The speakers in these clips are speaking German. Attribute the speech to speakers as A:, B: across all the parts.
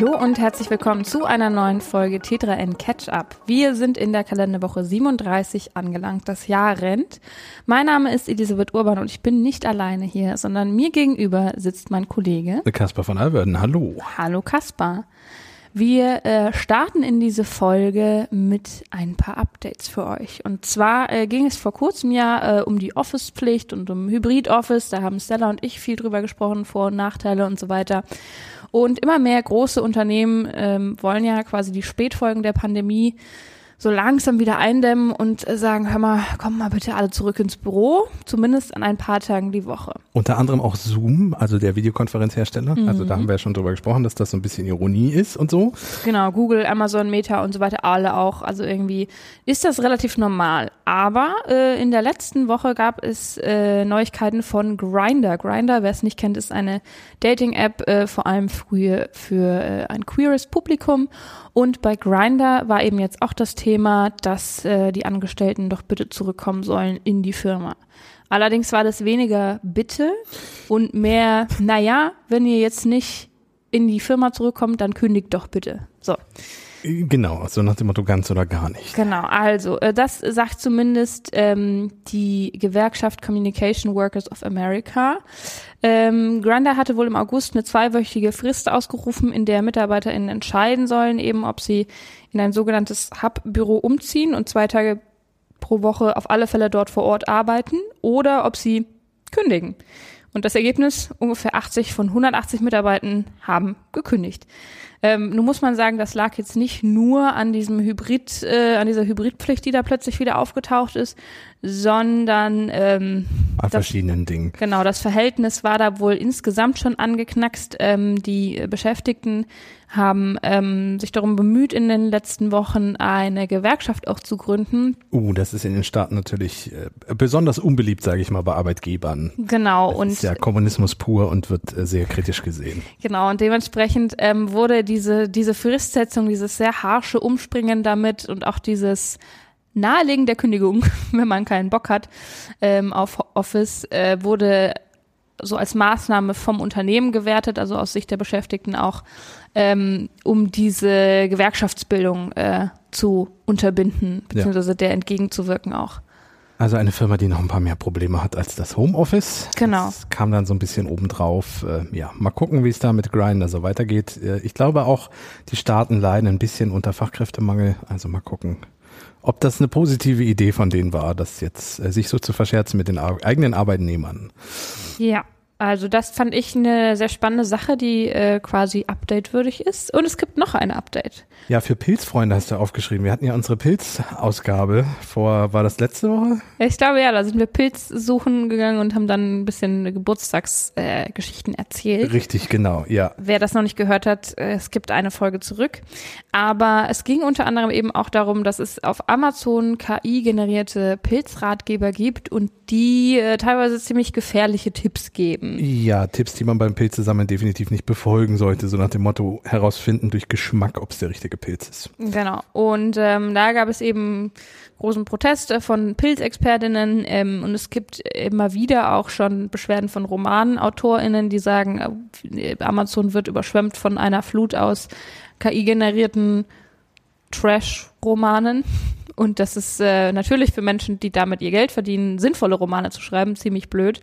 A: Hallo und herzlich willkommen zu einer neuen Folge Tetra N Catch Up. Wir sind in der Kalenderwoche 37 angelangt. Das Jahr rennt. Mein Name ist Elisabeth Urban und ich bin nicht alleine hier, sondern mir gegenüber sitzt mein Kollege
B: Kaspar von Alverden. Hallo.
A: Hallo Kaspar. Wir äh, starten in diese Folge mit ein paar Updates für euch. Und zwar äh, ging es vor kurzem ja äh, um die Office-Pflicht und um Hybrid-Office. Da haben Stella und ich viel drüber gesprochen, Vor- und Nachteile und so weiter. Und immer mehr große Unternehmen ähm, wollen ja quasi die Spätfolgen der Pandemie so langsam wieder eindämmen und äh, sagen, hör mal, komm mal bitte alle zurück ins Büro, zumindest an ein paar Tagen die Woche.
B: Unter anderem auch Zoom, also der Videokonferenzhersteller. Mhm. Also da haben wir ja schon drüber gesprochen, dass das so ein bisschen Ironie ist und so.
A: Genau, Google, Amazon, Meta und so weiter, alle auch. Also irgendwie ist das relativ normal. Aber äh, in der letzten Woche gab es äh, Neuigkeiten von Grinder. Grinder, wer es nicht kennt, ist eine Dating-App, äh, vor allem früher für äh, ein queeres Publikum. Und bei Grinder war eben jetzt auch das Thema, dass äh, die Angestellten doch bitte zurückkommen sollen in die Firma. Allerdings war das weniger bitte und mehr, naja, wenn ihr jetzt nicht in die Firma zurückkommt, dann kündigt doch bitte. So.
B: Genau, so nach dem Motto ganz oder gar nicht.
A: Genau, also äh, das sagt zumindest ähm, die Gewerkschaft Communication Workers of America. Ähm, Grindr hatte wohl im August eine zweiwöchige Frist ausgerufen, in der MitarbeiterInnen entscheiden sollen, eben ob sie in ein sogenanntes Hub-Büro umziehen und zwei Tage pro Woche auf alle Fälle dort vor Ort arbeiten oder ob sie kündigen. Und das Ergebnis, ungefähr 80 von 180 Mitarbeitern haben gekündigt. Ähm, nun muss man sagen, das lag jetzt nicht nur an diesem Hybrid, äh, an dieser Hybridpflicht, die da plötzlich wieder aufgetaucht ist, sondern ähm,
B: an das, verschiedenen Dingen.
A: Genau, das Verhältnis war da wohl insgesamt schon angeknackst. Ähm, die Beschäftigten haben ähm, sich darum bemüht, in den letzten Wochen eine Gewerkschaft auch zu gründen.
B: Uh, das ist in den Staaten natürlich äh, besonders unbeliebt, sage ich mal, bei Arbeitgebern.
A: Genau.
B: Das
A: und
B: ist ja Kommunismus pur und wird äh, sehr kritisch gesehen.
A: Genau, und dementsprechend ähm, wurde diese, diese Fristsetzung, dieses sehr harsche Umspringen damit und auch dieses Nahelegen der Kündigung, wenn man keinen Bock hat ähm, auf Office, äh, wurde so als Maßnahme vom Unternehmen gewertet, also aus Sicht der Beschäftigten auch, ähm, um diese Gewerkschaftsbildung äh, zu unterbinden, beziehungsweise ja. der entgegenzuwirken auch.
B: Also eine Firma, die noch ein paar mehr Probleme hat als das Homeoffice.
A: Genau.
B: Das kam dann so ein bisschen obendrauf. Äh, ja, mal gucken, wie es da mit Grindr so weitergeht. Äh, ich glaube auch, die Staaten leiden ein bisschen unter Fachkräftemangel. Also mal gucken, ob das eine positive Idee von denen war, das jetzt äh, sich so zu verscherzen mit den eigenen Arbeitnehmern.
A: Ja, also das fand ich eine sehr spannende Sache, die äh, quasi updatewürdig ist. Und es gibt noch ein Update.
B: Ja, für Pilzfreunde hast du aufgeschrieben. Wir hatten ja unsere Pilzausgabe vor, war das letzte Woche?
A: Ich glaube ja, da sind wir Pilz suchen gegangen und haben dann ein bisschen Geburtstagsgeschichten äh, erzählt.
B: Richtig, genau, ja.
A: Wer das noch nicht gehört hat, äh, es gibt eine Folge zurück. Aber es ging unter anderem eben auch darum, dass es auf Amazon KI-generierte Pilzratgeber gibt und die äh, teilweise ziemlich gefährliche Tipps geben.
B: Ja, Tipps, die man beim Pilzesammeln definitiv nicht befolgen sollte, so nach dem Motto herausfinden durch Geschmack, ob es der richtige Pilz ist.
A: Genau. Und ähm, da gab es eben großen Protest von Pilzexpertinnen ähm, und es gibt immer wieder auch schon Beschwerden von Romanautorinnen, die sagen, äh, Amazon wird überschwemmt von einer Flut aus KI-generierten Trash-Romanen. Und das ist äh, natürlich für Menschen, die damit ihr Geld verdienen, sinnvolle Romane zu schreiben, ziemlich blöd.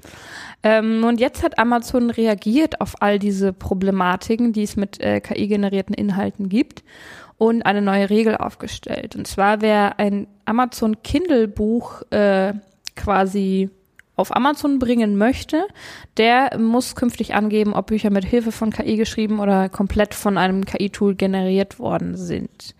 A: Ähm, und jetzt hat Amazon reagiert auf all diese Problematiken, die es mit äh, KI-generierten Inhalten gibt und eine neue Regel aufgestellt. Und zwar, wer ein Amazon Kindle-Buch äh, quasi auf Amazon bringen möchte, der muss künftig angeben, ob Bücher mit Hilfe von KI geschrieben oder komplett von einem KI-Tool generiert worden sind.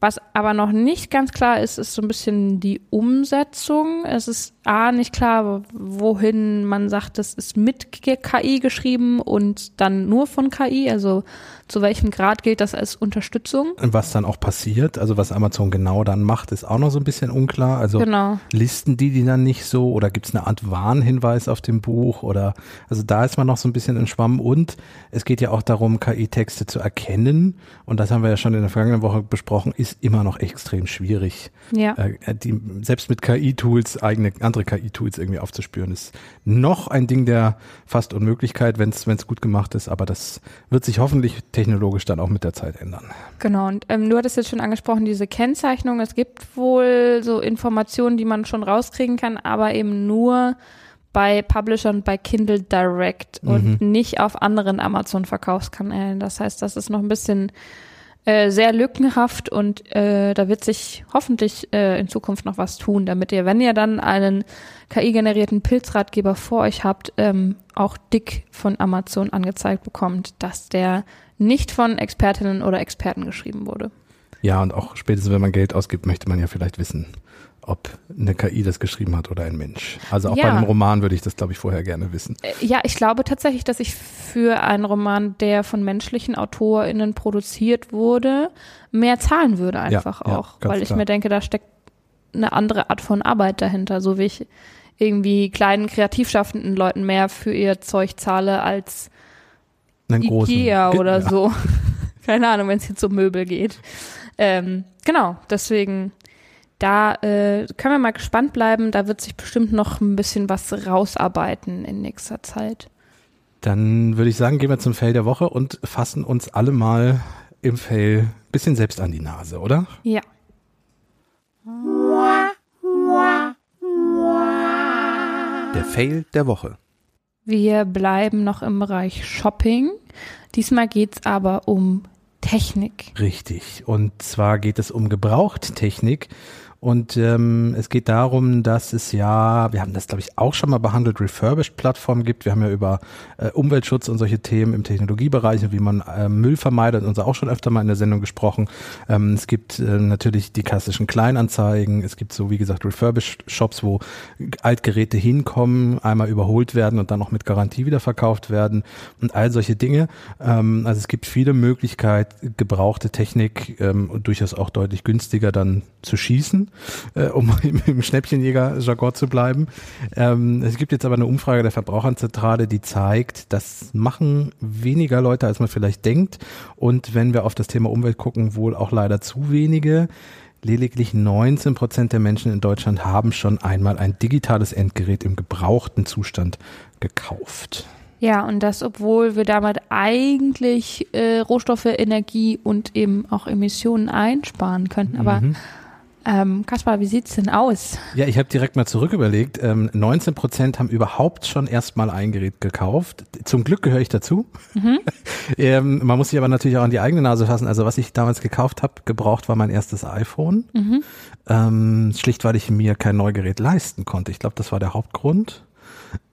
A: Was aber noch nicht ganz klar ist, ist so ein bisschen die Umsetzung. Es ist A, nicht klar, wohin man sagt, das ist mit KI geschrieben und dann nur von KI. Also zu welchem Grad gilt das als Unterstützung?
B: Was dann auch passiert, also was Amazon genau dann macht, ist auch noch so ein bisschen unklar. Also
A: genau.
B: listen die die dann nicht so oder gibt es eine Art Warnhinweis auf dem Buch oder also da ist man noch so ein bisschen in Schwamm und es geht ja auch darum, KI-Texte zu erkennen und das haben wir ja schon in der vergangenen Woche besprochen, ist immer noch extrem schwierig.
A: Ja.
B: Äh, die, selbst mit KI-Tools, eigene andere KI-Tools irgendwie aufzuspüren, ist noch ein Ding der fast Unmöglichkeit, wenn es gut gemacht ist, aber das wird sich hoffentlich technologisch dann auch mit der Zeit ändern.
A: Genau, und ähm, du hattest jetzt schon angesprochen, diese Kennzeichnung. Es gibt wohl so Informationen, die man schon rauskriegen kann, aber eben nur bei Publishern bei Kindle Direct und mhm. nicht auf anderen Amazon-Verkaufskanälen. Das heißt, das ist noch ein bisschen äh, sehr lückenhaft und äh, da wird sich hoffentlich äh, in Zukunft noch was tun, damit ihr, wenn ihr dann einen KI-generierten Pilzratgeber vor euch habt, ähm, auch dick von Amazon angezeigt bekommt, dass der nicht von Expertinnen oder Experten geschrieben wurde.
B: Ja, und auch spätestens, wenn man Geld ausgibt, möchte man ja vielleicht wissen, ob eine KI das geschrieben hat oder ein Mensch. Also auch ja. bei einem Roman würde ich das, glaube ich, vorher gerne wissen.
A: Äh, ja, ich glaube tatsächlich, dass ich für einen Roman, der von menschlichen AutorInnen produziert wurde, mehr zahlen würde einfach ja, auch. Ja, weil ich klar. mir denke, da steckt eine andere Art von Arbeit dahinter, so wie ich irgendwie kleinen kreativschaffenden Leuten mehr für ihr Zeug zahle als einen Ikea großen. oder so. Keine Ahnung, wenn es jetzt um Möbel geht. Ähm, genau, deswegen da äh, können wir mal gespannt bleiben. Da wird sich bestimmt noch ein bisschen was rausarbeiten in nächster Zeit.
B: Dann würde ich sagen, gehen wir zum Fail der Woche und fassen uns alle mal im Fail ein bisschen selbst an die Nase, oder?
A: Ja.
B: Der Fail der Woche.
A: Wir bleiben noch im Bereich Shopping. Diesmal geht es aber um Technik.
B: Richtig. Und zwar geht es um Gebrauchttechnik. Und ähm, es geht darum, dass es ja, wir haben das glaube ich auch schon mal behandelt, Refurbished-Plattformen gibt. Wir haben ja über äh, Umweltschutz und solche Themen im Technologiebereich, wie man äh, Müll vermeidet, uns auch schon öfter mal in der Sendung gesprochen. Ähm, es gibt äh, natürlich die klassischen Kleinanzeigen. Es gibt so, wie gesagt, Refurbished-Shops, wo Altgeräte hinkommen, einmal überholt werden und dann noch mit Garantie wieder verkauft werden und all solche Dinge. Ähm, also es gibt viele Möglichkeiten, gebrauchte Technik ähm, durchaus auch deutlich günstiger dann zu schießen äh, um im, im Schnäppchenjäger-Jargon zu bleiben. Ähm, es gibt jetzt aber eine Umfrage der Verbraucherzentrale, die zeigt, das machen weniger Leute, als man vielleicht denkt. Und wenn wir auf das Thema Umwelt gucken, wohl auch leider zu wenige. Lediglich 19 Prozent der Menschen in Deutschland haben schon einmal ein digitales Endgerät im gebrauchten Zustand gekauft.
A: Ja, und das, obwohl wir damit eigentlich äh, Rohstoffe, Energie und eben auch Emissionen einsparen könnten. Aber mhm. Ähm, Kaspar, wie sieht's denn aus?
B: Ja, ich habe direkt mal zurück überlegt. Ähm, 19 Prozent haben überhaupt schon erstmal ein Gerät gekauft. Zum Glück gehöre ich dazu. Mhm. ähm, man muss sich aber natürlich auch an die eigene Nase fassen. Also was ich damals gekauft habe, gebraucht war mein erstes iPhone. Mhm. Ähm, schlicht, weil ich mir kein Neugerät leisten konnte. Ich glaube, das war der Hauptgrund.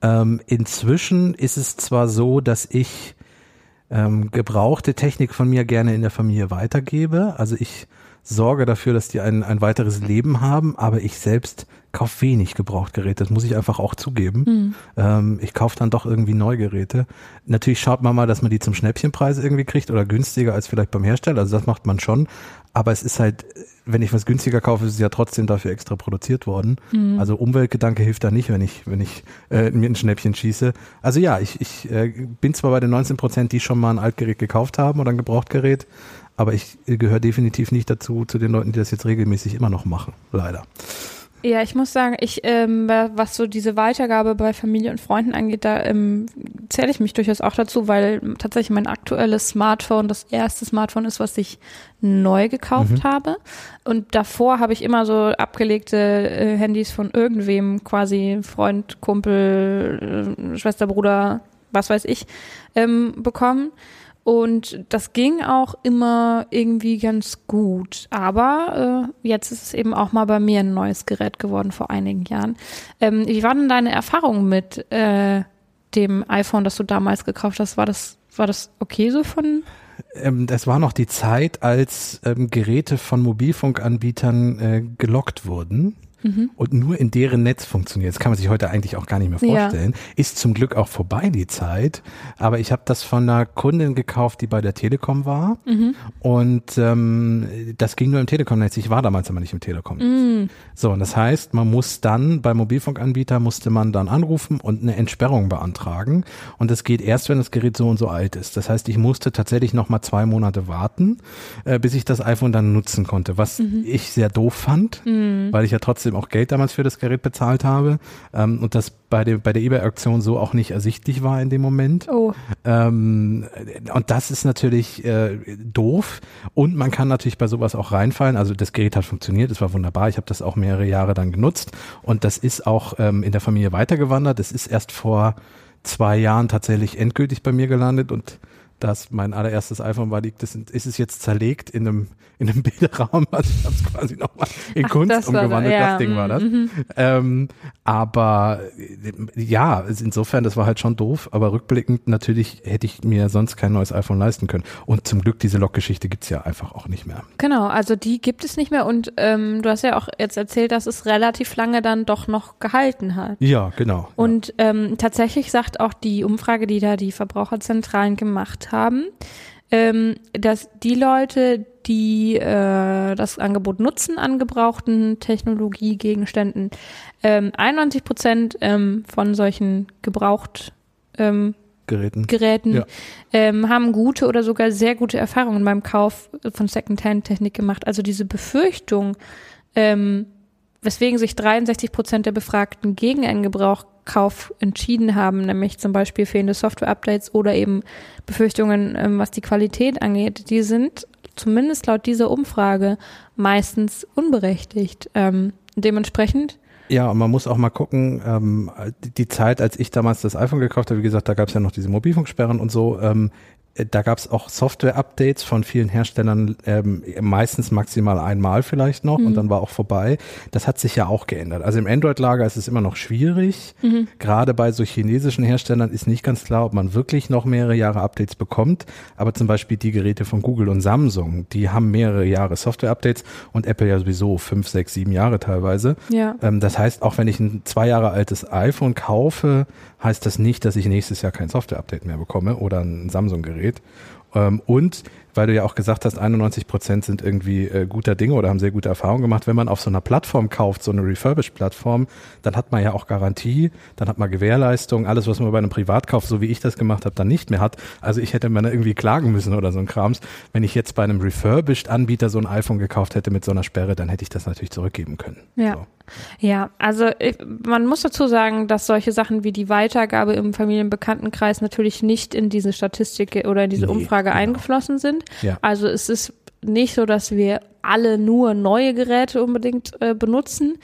B: Ähm, inzwischen ist es zwar so, dass ich ähm, gebrauchte Technik von mir gerne in der Familie weitergebe. Also ich sorge dafür, dass die ein, ein weiteres Leben haben, aber ich selbst kaufe wenig Gebrauchtgeräte, das muss ich einfach auch zugeben. Mhm. Ähm, ich kaufe dann doch irgendwie Neugeräte. Natürlich schaut man mal, dass man die zum Schnäppchenpreis irgendwie kriegt oder günstiger als vielleicht beim Hersteller, also das macht man schon. Aber es ist halt, wenn ich was günstiger kaufe, ist es ja trotzdem dafür extra produziert worden. Mhm. Also Umweltgedanke hilft da nicht, wenn ich, wenn ich äh, mir ein Schnäppchen schieße. Also ja, ich, ich äh, bin zwar bei den 19 Prozent, die schon mal ein Altgerät gekauft haben oder ein Gebrauchtgerät, aber ich gehöre definitiv nicht dazu, zu den Leuten, die das jetzt regelmäßig immer noch machen. Leider.
A: Ja, ich muss sagen, ich, ähm, was so diese Weitergabe bei Familie und Freunden angeht, da ähm, zähle ich mich durchaus auch dazu, weil tatsächlich mein aktuelles Smartphone das erste Smartphone ist, was ich neu gekauft mhm. habe. Und davor habe ich immer so abgelegte äh, Handys von irgendwem, quasi Freund, Kumpel, äh, Schwester, Bruder, was weiß ich, ähm, bekommen. Und das ging auch immer irgendwie ganz gut. Aber äh, jetzt ist es eben auch mal bei mir ein neues Gerät geworden vor einigen Jahren. Ähm, wie war denn deine Erfahrung mit äh, dem iPhone, das du damals gekauft hast? War das, war das okay so von
B: ähm, das war noch die Zeit, als ähm, Geräte von Mobilfunkanbietern äh, gelockt wurden. Mhm. und nur in deren Netz funktioniert. Das kann man sich heute eigentlich auch gar nicht mehr vorstellen. Ja. Ist zum Glück auch vorbei die Zeit. Aber ich habe das von einer Kundin gekauft, die bei der Telekom war. Mhm. Und ähm, das ging nur im Telekom-Netz. Ich war damals aber nicht im Telekom-Netz. Mhm. So, und das heißt, man muss dann beim Mobilfunkanbieter musste man dann anrufen und eine Entsperrung beantragen. Und das geht erst, wenn das Gerät so und so alt ist. Das heißt, ich musste tatsächlich noch mal zwei Monate warten, äh, bis ich das iPhone dann nutzen konnte, was mhm. ich sehr doof fand, mhm. weil ich ja trotzdem auch Geld damals für das Gerät bezahlt habe ähm, und das bei der bei der eBay-Auktion so auch nicht ersichtlich war in dem Moment. Oh. Ähm, und das ist natürlich äh, doof und man kann natürlich bei sowas auch reinfallen. Also das Gerät hat funktioniert, es war wunderbar. Ich habe das auch mehrere Jahre dann genutzt und das ist auch ähm, in der Familie weitergewandert. Es ist erst vor zwei Jahren tatsächlich endgültig bei mir gelandet und das mein allererstes iPhone war, liegt, das ist es jetzt zerlegt in einem in einem Bilderraum. Also ich habe es quasi nochmal in Ach, Kunst das umgewandelt. Da, ja. Das Ding war das. Mhm. Ähm, aber ja, insofern, das war halt schon doof. Aber rückblickend natürlich hätte ich mir sonst kein neues iPhone leisten können. Und zum Glück diese Loggeschichte gibt's ja einfach auch nicht mehr.
A: Genau, also die gibt es nicht mehr. Und ähm, du hast ja auch jetzt erzählt, dass es relativ lange dann doch noch gehalten hat.
B: Ja, genau.
A: Und ja. Ähm, tatsächlich sagt auch die Umfrage, die da die Verbraucherzentralen gemacht haben, ähm, dass die Leute, die äh, das Angebot nutzen an gebrauchten Technologiegegenständen, ähm, 91 Prozent ähm, von solchen gebraucht ähm, Geräten, Geräten ja. ähm, haben gute oder sogar sehr gute Erfahrungen beim Kauf von Secondhand-Technik gemacht. Also diese Befürchtung, ähm, weswegen sich 63 Prozent der Befragten gegen einen Gebrauchkauf entschieden haben, nämlich zum Beispiel fehlende Software-Updates oder eben Befürchtungen, ähm, was die Qualität angeht, die sind zumindest laut dieser Umfrage meistens unberechtigt. Ähm, dementsprechend
B: ja, und man muss auch mal gucken, ähm, die Zeit, als ich damals das iPhone gekauft habe, wie gesagt, da gab es ja noch diese Mobilfunksperren und so, ähm, da gab es auch Software-Updates von vielen Herstellern, ähm, meistens maximal einmal vielleicht noch mhm. und dann war auch vorbei. Das hat sich ja auch geändert. Also im Android-Lager ist es immer noch schwierig. Mhm. Gerade bei so chinesischen Herstellern ist nicht ganz klar, ob man wirklich noch mehrere Jahre Updates bekommt. Aber zum Beispiel die Geräte von Google und Samsung, die haben mehrere Jahre Software-Updates und Apple ja sowieso fünf, sechs, sieben Jahre teilweise. Ja. Ähm, das heißt, auch wenn ich ein zwei Jahre altes iPhone kaufe, heißt das nicht, dass ich nächstes Jahr kein Software-Update mehr bekomme oder ein Samsung-Gerät. Ähm, und weil du ja auch gesagt hast, 91 Prozent sind irgendwie äh, guter Dinge oder haben sehr gute Erfahrungen gemacht. Wenn man auf so einer Plattform kauft, so eine Refurbished-Plattform, dann hat man ja auch Garantie, dann hat man Gewährleistung, alles, was man bei einem Privatkauf, so wie ich das gemacht habe, dann nicht mehr hat. Also ich hätte mir irgendwie klagen müssen oder so ein Krams. Wenn ich jetzt bei einem Refurbished-Anbieter so ein iPhone gekauft hätte mit so einer Sperre, dann hätte ich das natürlich zurückgeben können.
A: Ja.
B: So.
A: Ja, also ich, man muss dazu sagen, dass solche Sachen wie die Weitergabe im Familienbekanntenkreis natürlich nicht in diese Statistik oder in diese nee, Umfrage genau. eingeflossen sind. Ja. Also es ist nicht so, dass wir alle nur neue Geräte unbedingt äh, benutzen,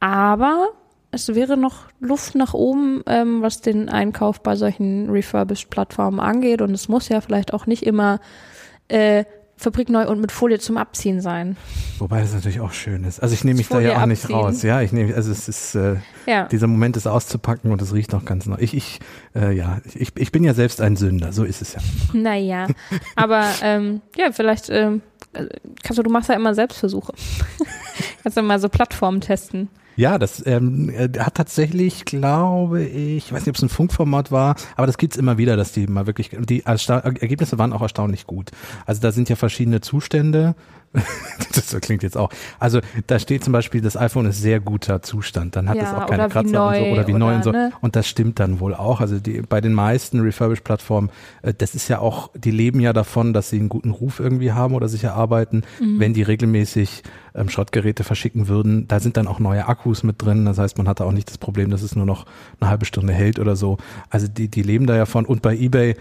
A: aber es wäre noch Luft nach oben, ähm, was den Einkauf bei solchen Refurbished-Plattformen angeht. Und es muss ja vielleicht auch nicht immer äh, fabrikneu und mit Folie zum Abziehen sein.
B: Wobei das natürlich auch schön ist. Also ich nehme mich Folie da ja auch nicht raus. Ja, ich nehme, also es ist äh, ja. dieser Moment ist auszupacken und es riecht noch ganz neu. Ich, ich, äh, ja, ich, ich bin ja selbst ein Sünder, so ist es ja.
A: Naja, aber ähm, ja, vielleicht ähm, kannst du, du machst ja immer Selbstversuche. kannst du mal so Plattformen testen.
B: Ja, das ähm, äh, hat tatsächlich, glaube ich, ich weiß nicht, ob es ein Funkformat war, aber das gibt's immer wieder, dass die mal wirklich, die Ergebnisse waren auch erstaunlich gut. Also da sind ja verschiedene Zustände das klingt jetzt auch. Also da steht zum Beispiel, das iPhone ist sehr guter Zustand. Dann hat ja, es auch keine Kratzer neu, und so oder wie oder, neu und so. Ne? Und das stimmt dann wohl auch. Also die, bei den meisten Refurbished-Plattformen, äh, das ist ja auch, die leben ja davon, dass sie einen guten Ruf irgendwie haben oder sich erarbeiten. Mhm. Wenn die regelmäßig ähm, Schrottgeräte verschicken würden, da sind dann auch neue Akkus mit drin. Das heißt, man hat da auch nicht das Problem, dass es nur noch eine halbe Stunde hält oder so. Also die, die leben da ja von. Und bei eBay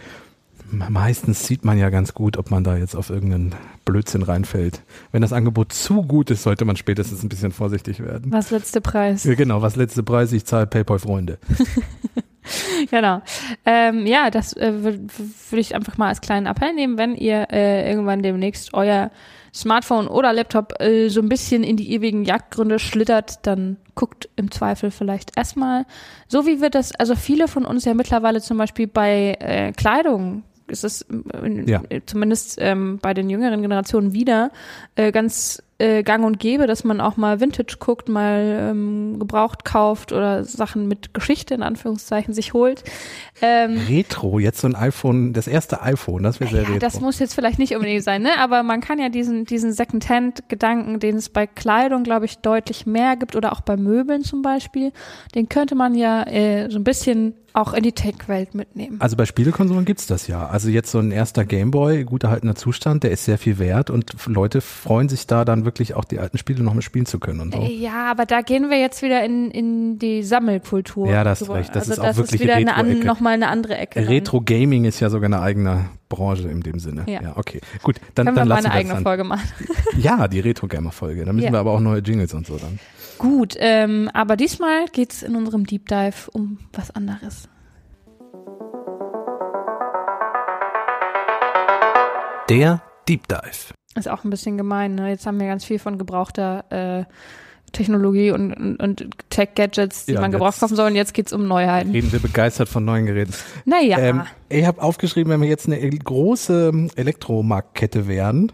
B: meistens sieht man ja ganz gut, ob man da jetzt auf irgendeinen Blödsinn reinfällt. Wenn das Angebot zu gut ist, sollte man spätestens ein bisschen vorsichtig werden.
A: Was letzte Preis?
B: Ja, genau, was letzte Preis? Ich zahle PayPal-Freunde.
A: genau. Ähm, ja, das äh, würde würd ich einfach mal als kleinen Appell nehmen, wenn ihr äh, irgendwann demnächst euer Smartphone oder Laptop äh, so ein bisschen in die ewigen Jagdgründe schlittert, dann guckt im Zweifel vielleicht erstmal, so wie wir das, also viele von uns ja mittlerweile zum Beispiel bei äh, Kleidung ist es äh, ja. zumindest ähm, bei den jüngeren Generationen wieder äh, ganz äh, gang und gäbe, dass man auch mal Vintage guckt, mal ähm, gebraucht kauft oder Sachen mit Geschichte in Anführungszeichen sich holt.
B: Ähm, Retro, jetzt so ein iPhone, das erste iPhone, das wäre sehr
A: ja,
B: retro.
A: Das muss jetzt vielleicht nicht unbedingt sein, ne? Aber man kann ja diesen, diesen Second-Hand-Gedanken, den es bei Kleidung, glaube ich, deutlich mehr gibt oder auch bei Möbeln zum Beispiel, den könnte man ja äh, so ein bisschen auch in die Tech-Welt mitnehmen.
B: Also bei Spielekonsolen gibt's das ja. Also jetzt so ein erster Gameboy, gut erhaltener Zustand, der ist sehr viel wert und Leute freuen sich da dann wirklich auch die alten Spiele noch mal spielen zu können und so.
A: Ja, aber da gehen wir jetzt wieder in, in die Sammelkultur.
B: Ja, das ist recht. Das
A: also
B: ist auch
A: das
B: wirklich
A: ist wieder
B: eine
A: eine, nochmal eine andere Ecke.
B: Retro-Gaming ist ja sogar eine eigene Branche in dem Sinne. Ja, ja okay. Gut, dann,
A: Können
B: dann
A: wir
B: lassen
A: mal eine
B: wir
A: eigene
B: dann.
A: Folge machen.
B: Ja, die Retro-Gamer-Folge. Da müssen
A: Ja.
B: wir aber auch neue Jingles und so dann.
A: Gut, ähm, aber diesmal geht's in unserem Deep Dive um was anderes.
B: Der Deep Dive.
A: Ist auch ein bisschen gemein, ne? Jetzt haben wir ganz viel von gebrauchter äh, Technologie und, und, und Tech-Gadgets, die
B: Ja,
A: man gebraucht kaufen soll und jetzt geht's um Neuheiten.
B: Reden wir begeistert von neuen Geräten.
A: Naja,
B: Ähm, ich habe aufgeschrieben, wenn wir jetzt eine große Elektromarktkette wären,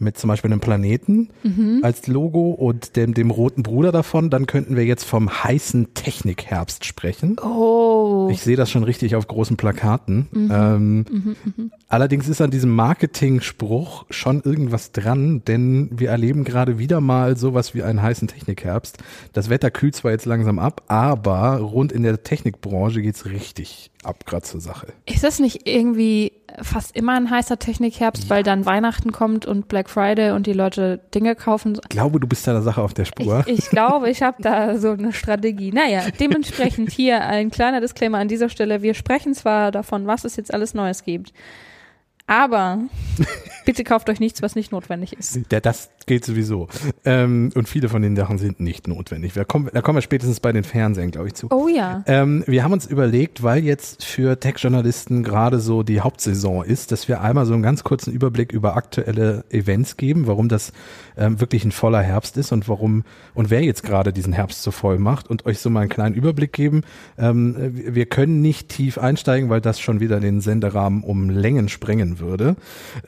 B: mit zum Beispiel einem Planeten
A: Mhm.
B: als Logo und dem, dem roten Bruder davon, dann könnten wir jetzt vom heißen Technikherbst sprechen.
A: oh,
B: Ich sehe das schon richtig auf großen Plakaten. Ähm, Allerdings ist an diesem Marketing-Spruch schon irgendwas dran, denn wir erleben gerade wieder mal sowas wie einen heißen Technikherbst. Das Wetter kühlt zwar jetzt langsam ab, aber rund in der Technikbranche geht's richtig ab grad zur Sache.
A: ist das nicht irgendwie fast immer ein heißer Technikherbst, weil dann Weihnachten kommt und Black Friday und die Leute Dinge kaufen?
B: Ich glaube, du bist da der Sache auf der
A: Ich,
B: Spur.
A: ich glaube, ich habe da so eine Strategie. Naja, dementsprechend hier ein kleiner Disclaimer an dieser Stelle. Wir sprechen zwar davon, was es jetzt alles Neues gibt, aber bitte kauft euch nichts, was nicht notwendig ist.
B: Das gilt sowieso. Ähm, und viele von den Sachen sind nicht notwendig. Da kommen, da kommen wir spätestens bei den Fernsehen, glaube ich, zu.
A: Oh ja.
B: Ähm, wir haben uns überlegt, weil jetzt für Tech-Journalisten gerade so die Hauptsaison ist, dass wir einmal so einen ganz kurzen Überblick über aktuelle Events geben, warum das ähm, wirklich ein voller Herbst ist und warum und wer jetzt gerade diesen Herbst so voll macht und euch so mal einen kleinen Überblick geben. Ähm, wir können nicht tief einsteigen, weil das schon wieder den Senderahmen um Längen sprengen würde.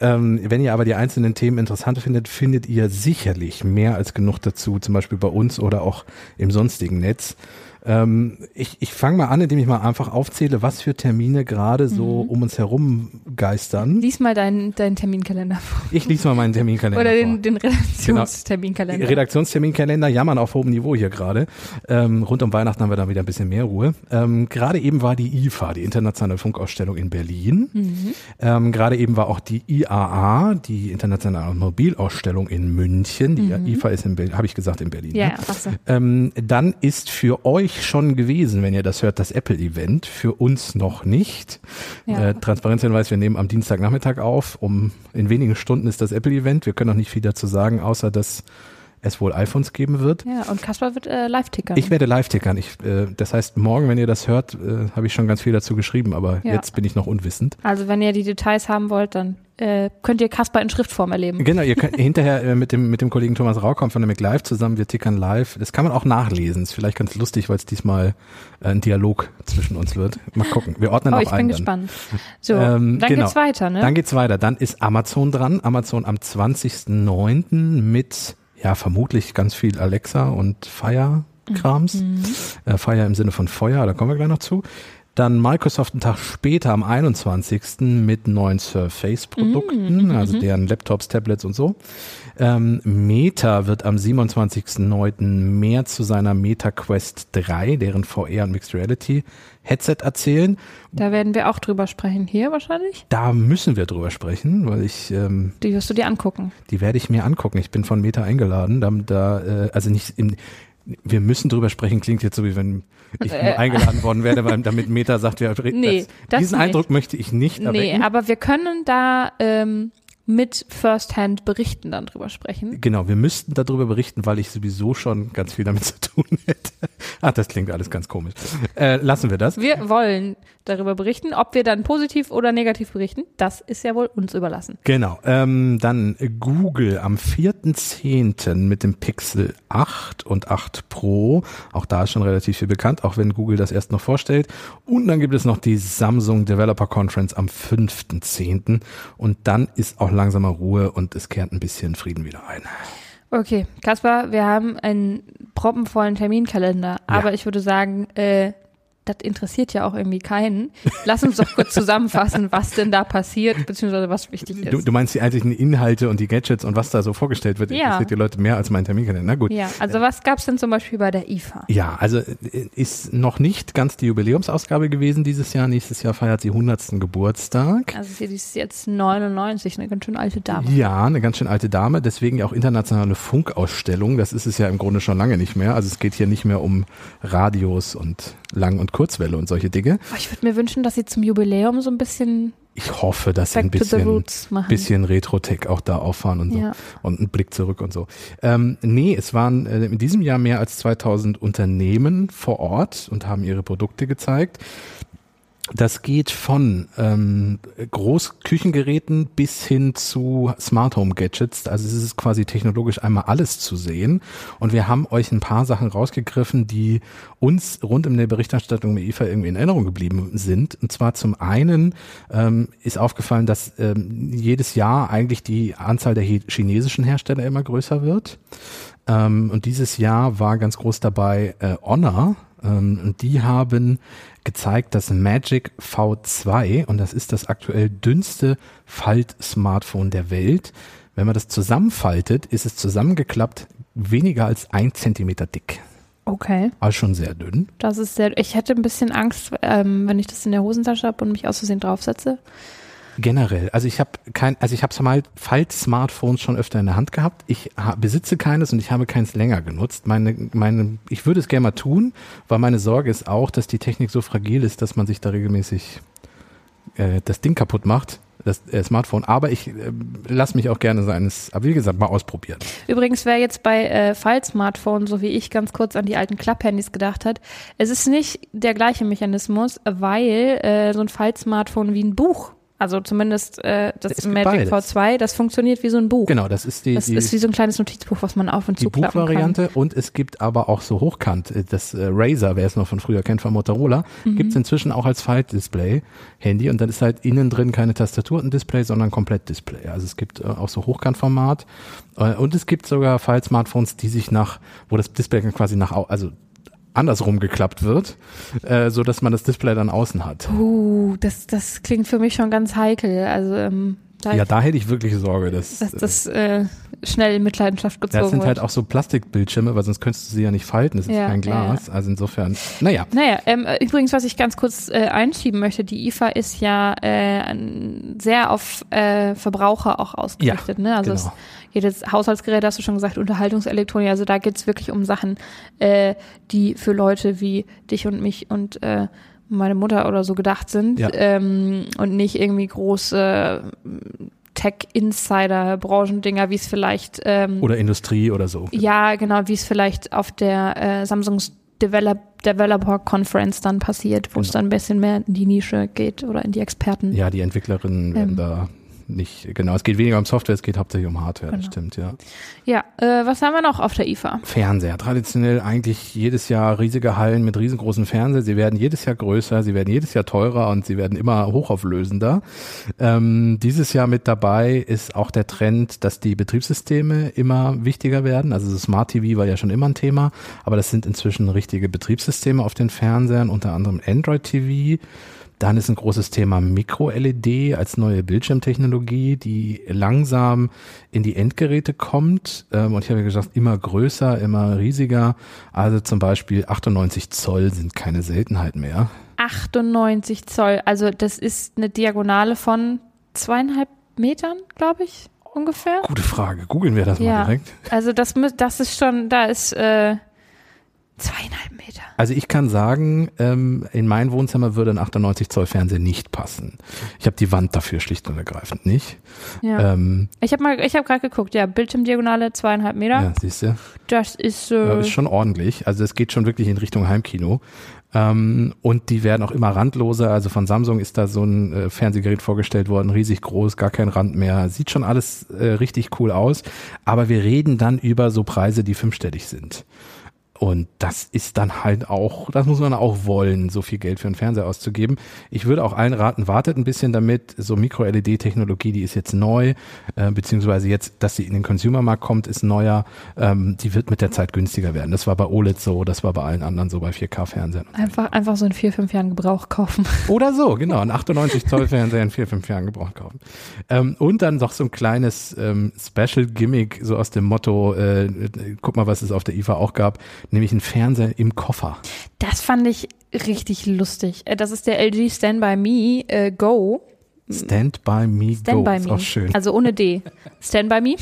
B: Ähm, wenn ihr aber die einzelnen Themen interessant findet, findet ihr sicherlich mehr als genug dazu, zum Beispiel bei uns oder auch im sonstigen Netz. Ähm, ich ich fange mal an, indem ich mal einfach aufzähle, was für Termine gerade so um uns herum geistern.
A: Lies mal deinen deinen Terminkalender vor.
B: Ich lese mal meinen Terminkalender
A: Oder
B: vor.
A: den, den Redaktionsterminkalender.
B: Redaktionsterminkalender jammern auf hohem Niveau hier gerade. Ähm, rund um Weihnachten haben wir da wieder ein bisschen mehr Ruhe. Ähm, gerade eben war die IFA, die Internationale Funkausstellung in Berlin.
A: Mhm.
B: Ähm, gerade eben war auch die IAA, die Internationale Automobilausstellung in München. Die IFA ist in Berlin, habe ich gesagt, in Berlin.
A: Mhm. ja,
B: ne?
A: so.
B: Ähm, dann ist für euch schon gewesen, wenn ihr das hört, das Apple-Event. Für uns noch nicht.
A: Ja.
B: Äh, Transparenzhinweis, wir nehmen am Dienstagnachmittag auf. Um in wenigen Stunden ist das Apple-Event. Wir können noch nicht viel dazu sagen, außer dass es wohl iPhones geben wird.
A: Ja, und Kaspar wird äh, live-tickern.
B: Ich werde live tickern. Ich, äh, das heißt, morgen, wenn ihr das hört, äh, habe ich schon ganz viel dazu geschrieben, aber
A: Ja.
B: jetzt bin ich noch unwissend.
A: Also wenn ihr die Details haben wollt, dann äh, könnt ihr Kaspar in Schriftform erleben.
B: Genau, ihr könnt hinterher äh, mit dem mit dem Kollegen Thomas Raukamp von der McLive zusammen, wir tickern live. Das kann man auch nachlesen. Ist vielleicht ganz lustig, weil es diesmal äh, ein Dialog zwischen uns wird. Mal gucken. Wir ordnen
A: Oh,
B: auch
A: ich bin
B: ein. Dann.
A: gespannt. So,
B: Ähm,
A: dann
B: genau.
A: geht's weiter, ne?
B: Dann geht's weiter. Dann ist Amazon dran. Amazon am 20.09. mit ja vermutlich ganz viel Alexa und Fire-Krams.
A: Mhm.
B: Äh, Fire im Sinne von Feuer, da kommen wir gleich noch zu. Dann Microsoft einen Tag später am 21. mit neuen Surface-Produkten,
A: Mhm,
B: also deren Laptops, Tablets und so. Ähm, Meta wird am 27.09. mehr zu seiner Meta Quest 3, deren VR und Mixed Reality Headset erzählen.
A: Da werden wir auch drüber sprechen. Hier wahrscheinlich?
B: Da müssen wir drüber sprechen, weil ich, ähm,
A: Die wirst du dir angucken.
B: die werde ich mir angucken. Ich bin von Meta eingeladen, da, da äh, also nicht im, wir müssen drüber sprechen, klingt jetzt so wie wenn ich
A: Äh.
B: eingeladen worden wäre, weil, damit Meta sagt, wir
A: Nee,
B: das, diesen
A: nicht.
B: Eindruck möchte ich nicht
A: Nee,
B: erwecken.
A: aber wir können da ähm, mit First-Hand berichten dann drüber sprechen.
B: Genau, wir müssten darüber berichten, weil ich sowieso schon ganz viel damit zu tun hätte. Ach, das klingt alles ganz komisch. Äh, lassen wir das.
A: Wir wollen darüber berichten. Ob wir dann positiv oder negativ berichten, das ist ja wohl uns überlassen.
B: Genau. Ähm, dann Google am 4.10. mit dem Pixel 8 und 8 Pro. Auch da ist schon relativ viel bekannt, auch wenn Google das erst noch vorstellt. Und dann gibt es noch die Samsung Developer Conference am 5.10. Und dann ist auch langsamer Ruhe und es kehrt ein bisschen Frieden wieder ein.
A: Okay, Kaspar, wir haben einen proppenvollen Terminkalender, aber ich würde sagen, äh, das interessiert ja auch irgendwie keinen. Lass uns doch kurz zusammenfassen, was denn da passiert, beziehungsweise was wichtig ist.
B: Du, du meinst die eigentlichen Inhalte und die Gadgets und was da so vorgestellt wird,
A: Ja.
B: interessiert die Leute mehr als mein Terminkalender. Na gut.
A: ja, also was gab's denn zum Beispiel bei der IFA?
B: Ja, also äh, ist noch nicht ganz die Jubiläumsausgabe gewesen dieses Jahr. Nächstes Jahr feiert sie 100. Geburtstag.
A: Also sie ist jetzt 99, eine ganz schön alte Dame.
B: Ja, eine ganz schön alte Dame, deswegen auch internationale Funkausstellung. Das ist es ja im Grunde schon lange nicht mehr. Also es geht hier nicht mehr um Radios und Lang- und Kurzwelle und solche Dinge.
A: Aber ich würde mir wünschen, dass sie zum Jubiläum so ein bisschen
B: Ich hoffe, dass sie ein bisschen, bisschen Retro-Tech auch da auffahren und so.
A: Ja.
B: Und einen Blick zurück und so. Ähm, nee, es waren äh, in diesem Jahr mehr als 2000 Unternehmen vor Ort und haben ihre Produkte gezeigt. Das geht von ähm, Großküchengeräten bis hin zu Smart Home Gadgets. Also es ist quasi technologisch einmal alles zu sehen. Und wir haben euch ein paar Sachen rausgegriffen, die uns rund um die Berichterstattung mit IFA irgendwie in Erinnerung geblieben sind. Und zwar zum einen ähm, ist aufgefallen, dass ähm, jedes Jahr eigentlich die Anzahl der he- chinesischen Hersteller immer größer wird. Ähm, und dieses Jahr war ganz groß dabei äh, Honor. Ähm, die haben gezeigt, das Magic V2, und das ist das aktuell dünnste Falt-Smartphone der Welt. Wenn man das zusammenfaltet, ist es zusammengeklappt weniger als ein Zentimeter dick.
A: Okay,
B: Also schon sehr dünn.
A: das ist sehr. Ich hätte ein bisschen Angst, ähm, wenn ich das in der Hosentasche habe und mich aus Versehen draufsetze.
B: Generell, also ich habe kein, also ich habe mal Falt-Smartphones schon öfter in der Hand gehabt. Ich besitze keines und ich habe keins länger genutzt. Meine, meine, ich würde es gerne mal tun, weil meine Sorge ist auch, dass die Technik so fragil ist, dass man sich da regelmäßig äh, das Ding kaputt macht, das äh, Smartphone. Aber ich äh, lasse mich auch gerne seines, aber wie gesagt, mal ausprobieren.
A: Übrigens, wer jetzt bei äh, Fall-Smartphone, so wie ich, ganz kurz an die alten Klapphandys gedacht hat, es ist nicht der gleiche Mechanismus, weil äh, so ein Fall-Smartphone wie ein Buch, also zumindest äh, das
B: Es gibt
A: Magic
B: beides.
A: V2, das funktioniert wie so ein Buch.
B: Genau, das ist die,
A: Das
B: die,
A: ist wie so ein kleines Notizbuch, was man auf und
B: die
A: zu kann.
B: Buchvariante und es gibt aber auch so hochkant, äh, das äh, Razer, wer es noch von früher kennt, von Motorola,
A: Mhm.
B: gibt's inzwischen auch als Faltdisplay Handy und dann ist halt innen drin keine Tastatur und ein Display, sondern komplett Display. Also es gibt äh, auch so Hochkantformat äh, und es gibt sogar File-Smartphones, die sich nach, wo das Display quasi nach, also andersrum geklappt wird, äh, so dass man das Display dann außen hat.
A: Uh, das, das klingt für mich schon ganz heikel. Also ähm, da,
B: Ja, da hätte ich wirklich Sorge, dass,
A: dass das äh, schnell in Mitleidenschaft gezogen
B: das sind
A: wird.
B: halt auch so Plastikbildschirme, weil sonst könntest du sie ja nicht falten, das ist
A: Ja,
B: kein
A: ja,
B: Glas. Also insofern, naja.
A: Naja, ähm, äh, übrigens, was ich ganz kurz äh, einschieben möchte, die IFA ist ja äh, sehr auf äh, Verbraucher auch ausgerichtet. ne? Also
B: genau.
A: es, jedes Haushaltsgerät, hast du schon gesagt, Unterhaltungselektronik, also da geht's wirklich um Sachen, äh, die für Leute wie dich und mich und äh, meine Mutter oder so gedacht sind
B: Ja.
A: ähm, und nicht irgendwie große Tech-Insider-Branchendinger, wie es vielleicht ähm,
B: Oder Industrie oder so.
A: ja, genau, wie es vielleicht auf der äh, Samsungs Develop Developer Conference dann passiert, wo es
B: Genau.
A: dann ein bisschen mehr in die Nische geht oder in die Experten.
B: Ja, die Entwicklerinnen werden
A: Ähm.
B: da nicht, genau, es geht weniger um Software, es geht hauptsächlich um Hardware, das
A: Genau.
B: stimmt, ja.
A: Ja, äh, was haben wir noch auf der IFA?
B: Fernseher, traditionell eigentlich jedes Jahr riesige Hallen mit riesengroßen Fernseher, sie werden jedes Jahr größer, sie werden jedes Jahr teurer und sie werden immer hochauflösender. Ähm, dieses Jahr mit dabei ist auch der Trend, dass die Betriebssysteme immer wichtiger werden, also so Smart TV war ja schon immer ein Thema, aber das sind inzwischen richtige Betriebssysteme auf den Fernsehern, unter anderem Android TV, Dann ist ein großes Thema Micro-LED als neue Bildschirmtechnologie, die langsam in die Endgeräte kommt. Ähm, und ich habe ja gesagt, immer größer, immer riesiger. Also zum Beispiel 98 Zoll sind keine Seltenheit mehr.
A: 98 Zoll, also das ist eine Diagonale von zweieinhalb Metern, glaube ich, ungefähr.
B: Gute Frage. Googeln wir das
A: Ja.
B: mal direkt.
A: Also das, das ist schon, da ist äh, zweieinhalb Meter.
B: Also ich kann sagen, ähm, in mein Wohnzimmer würde ein 98 Zoll Fernseher nicht passen. Ich habe die Wand dafür schlicht und ergreifend nicht.
A: Ja.
B: Ähm,
A: ich habe mal, ich habe gerade geguckt, ja, Bildschirmdiagonale zweieinhalb Meter.
B: ja, siehst du.
A: Das ist, äh,
B: Ja, ist schon ordentlich. Also es geht schon wirklich in Richtung Heimkino. Ähm, und die werden auch immer randloser. Also von Samsung ist da so ein äh, Fernsehgerät vorgestellt worden, riesig groß, gar kein Rand mehr. Sieht schon alles äh, richtig cool aus. Aber wir reden dann über so Preise, die fünfstellig sind. Und das ist dann halt auch, das muss man auch wollen, so viel Geld für einen Fernseher auszugeben. Ich würde auch allen raten, wartet ein bisschen damit. So Micro-LED-Technologie, die ist jetzt neu, äh, beziehungsweise jetzt, dass sie in den Consumermarkt kommt, ist neuer. Ähm, die wird mit der Zeit günstiger werden. Das war bei OLED so, das war bei allen anderen so bei 4K-Fernsehern.
A: Einfach, einfach so in vier, fünf Jahren Gebrauch kaufen.
B: Oder so, genau. Ein 98 Zoll Fernseher in vier, fünf Jahren Gebrauch kaufen. Ähm, und dann noch so ein kleines ähm, Special Gimmick, so aus dem Motto, äh, guck mal, was es auf der IFA auch gab nämlich ein Fernseher im Koffer.
A: Das fand ich richtig lustig. Äh, das ist der LG Stand By Me äh, Go.
B: Stand by me
A: Stand
B: go.
A: by
B: ist
A: me.
B: auch schön.
A: Also ohne D. Stand by me.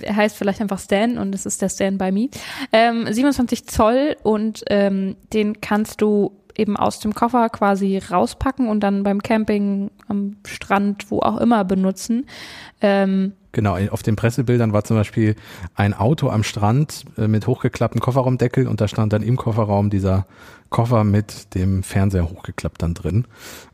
A: Er heißt vielleicht einfach Stan und es ist der Stand by me. Ähm, 27 Zoll und ähm, den kannst du eben aus dem Koffer quasi rauspacken und dann beim Camping, am Strand, wo auch immer benutzen. Ähm,
B: Genau, auf den Pressebildern war zum Beispiel ein Auto am Strand äh, mit hochgeklapptem Kofferraumdeckel und da stand dann im Kofferraum dieser Koffer mit dem Fernseher hochgeklappt dann drin.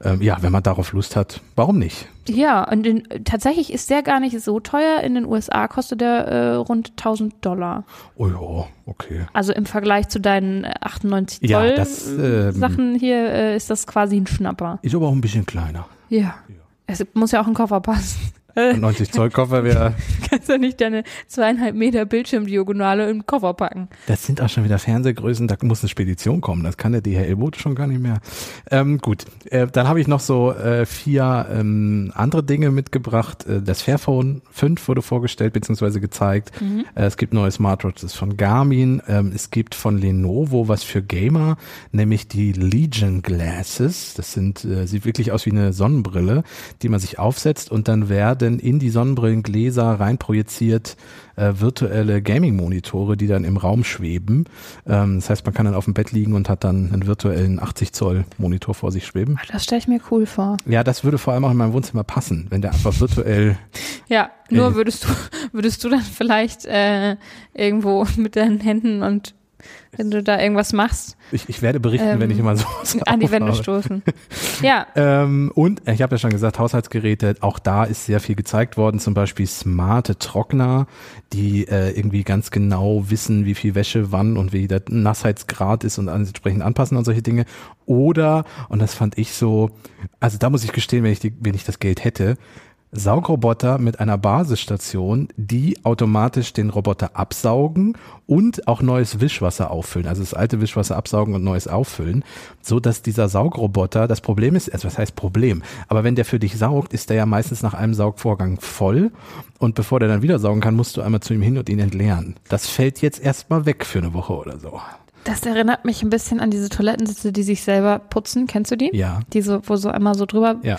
B: Ähm, ja, wenn man darauf Lust hat, warum nicht?
A: ja, und in, tatsächlich ist der gar nicht so teuer. In den USA kostet der äh, rund 1000 Dollar.
B: Oh ja, okay.
A: Also im Vergleich zu deinen äh, 98
B: Ja,
A: Zoll
B: das,
A: äh,
B: ähm,
A: Sachen hier äh, ist das quasi ein Schnapper.
B: Ist aber auch ein bisschen kleiner.
A: Ja. Es muss ja auch ein Koffer passen.
B: 90 Zoll Koffer wäre,
A: kannst ja nicht deine zweieinhalb Meter Bildschirmdiagonale im Koffer packen.
B: das sind auch schon wieder Fernsehgrößen, da muss eine Spedition kommen. Das kann der DHL-Bote schon gar nicht mehr. Ähm, gut, äh, dann habe ich noch so äh, vier ähm, andere Dinge mitgebracht. Äh, das Fairphone 5 wurde vorgestellt bzw. gezeigt. Äh, es gibt neue Smartwatches von Garmin. Ähm, es gibt von Lenovo was für Gamer, nämlich die Legion Glasses. Das sind äh, sieht wirklich aus wie eine Sonnenbrille, die man sich aufsetzt und dann werden in die Sonnenbrillengläser reinprojiziert äh, virtuelle Gaming-Monitore, die dann im Raum schweben. Ähm, das heißt, man kann dann auf dem Bett liegen und hat dann einen virtuellen 80 Zoll Monitor vor sich schweben.
A: Das stelle ich mir cool vor.
B: Ja, das würde vor allem auch in meinem Wohnzimmer passen, wenn der einfach virtuell
A: Ja, nur
B: Äh.
A: würdest du, würdest du dann vielleicht äh, irgendwo mit deinen Händen und wenn du da irgendwas machst,
B: Ich, ich werde berichten,
A: Ähm,
B: wenn ich immer sowas
A: an die Wände stoßen. Ja,
B: Ähm, und ich habe ja schon gesagt, Haushaltsgeräte, auch da ist sehr viel gezeigt worden, zum Beispiel smarte Trockner, die äh, irgendwie ganz genau wissen, wie viel Wäsche wann und wie der Nassheitsgrad ist und entsprechend anpassen und solche Dinge. Oder, und das fand ich so, also da muss ich gestehen, wenn ich, die, wenn ich das Geld hätte, Saugroboter mit einer Basisstation, die automatisch den Roboter absaugen und auch neues Wischwasser auffüllen, also das alte Wischwasser absaugen und neues auffüllen, so dass dieser Saugroboter, das Problem ist, also was heißt Problem, aber wenn der für dich saugt, ist der ja meistens nach einem Saugvorgang voll und bevor der dann wieder saugen kann, musst du einmal zu ihm hin und ihn entleeren. Das fällt jetzt erstmal weg für eine Woche oder so.
A: das erinnert mich ein bisschen an diese Toilettensitze, die sich selber putzen. Kennst du die?
B: Ja,
A: Die so, wo so einmal so drüber.
B: ja.